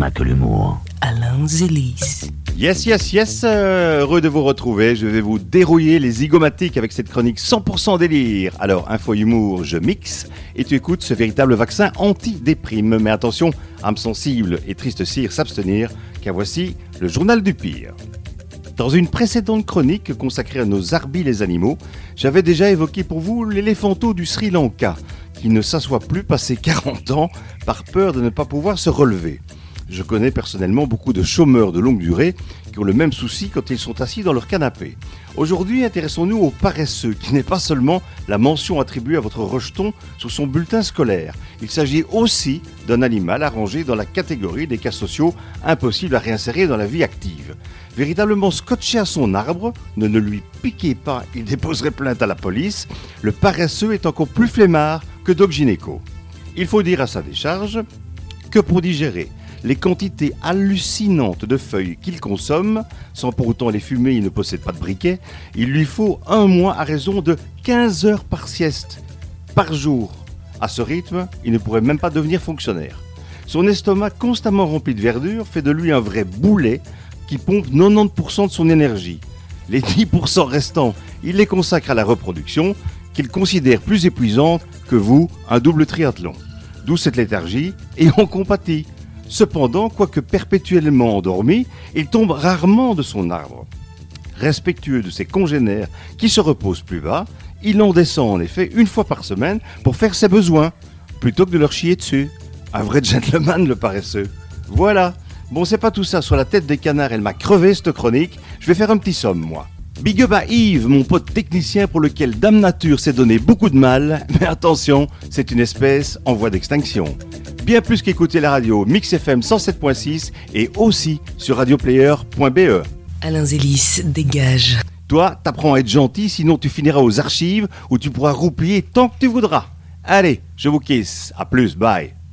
n'a que l'humour. Alain Zélis. Yes, yes, yes, euh, heureux de vous retrouver. Je vais vous dérouiller les zygomatiques avec cette chronique 100% délire. Alors, info humour, je mixe et tu écoutes ce véritable vaccin anti-déprime. Mais attention, âme sensible et triste cire s'abstenir, car voici le journal du pire. Dans une précédente chronique consacrée à nos arbis les animaux, j'avais déjà évoqué pour vous l'éléphanto du Sri Lanka, qui ne s'assoit plus passé 40 ans par peur de ne pas pouvoir se relever. Je connais personnellement beaucoup de chômeurs de longue durée qui ont le même souci quand ils sont assis dans leur canapé. Aujourd'hui, intéressons-nous aux paresseux, qui n'est pas seulement la mention attribuée à votre rejeton sur son bulletin scolaire. Il s'agit aussi d'un animal arrangé dans la catégorie des cas sociaux impossibles à réinsérer dans la vie active. Véritablement scotché à son arbre, ne ne lui piquez pas, il déposerait plainte à la police, le paresseux est encore plus flemmard que Doc Gynéco. Il faut dire à sa décharge que pour digérer les quantités hallucinantes de feuilles qu'il consomme, sans pour autant les fumer, il ne possède pas de briquet, il lui faut un mois à raison de 15 heures par sieste, par jour. À ce rythme, il ne pourrait même pas devenir fonctionnaire. Son estomac constamment rempli de verdure fait de lui un vrai boulet qui pompe 90% de son énergie. Les 10% restants, il les consacre à la reproduction, qu'il considère plus épuisante que vous, un double triathlon. D'où cette léthargie, et on compatit. Cependant, quoique perpétuellement endormi, il tombe rarement de son arbre. Respectueux de ses congénères qui se reposent plus bas, il en descend en effet une fois par semaine pour faire ses besoins, plutôt que de leur chier dessus. Un vrai gentleman le paresseux. Voilà. Bon, c'est pas tout ça. Sur la tête des canards, elle m'a crevé cette chronique. Je vais faire un petit somme, moi. Big up à Yves, mon pote technicien pour lequel Dame Nature s'est donné beaucoup de mal. Mais attention, c'est une espèce en voie d'extinction bien plus qu'écouter la radio Mix FM 107.6 et aussi sur radioplayer.be. Alain Zélis, dégage. Toi, t'apprends à être gentil, sinon tu finiras aux archives où tu pourras roupiller tant que tu voudras. Allez, je vous kiss. À plus, bye.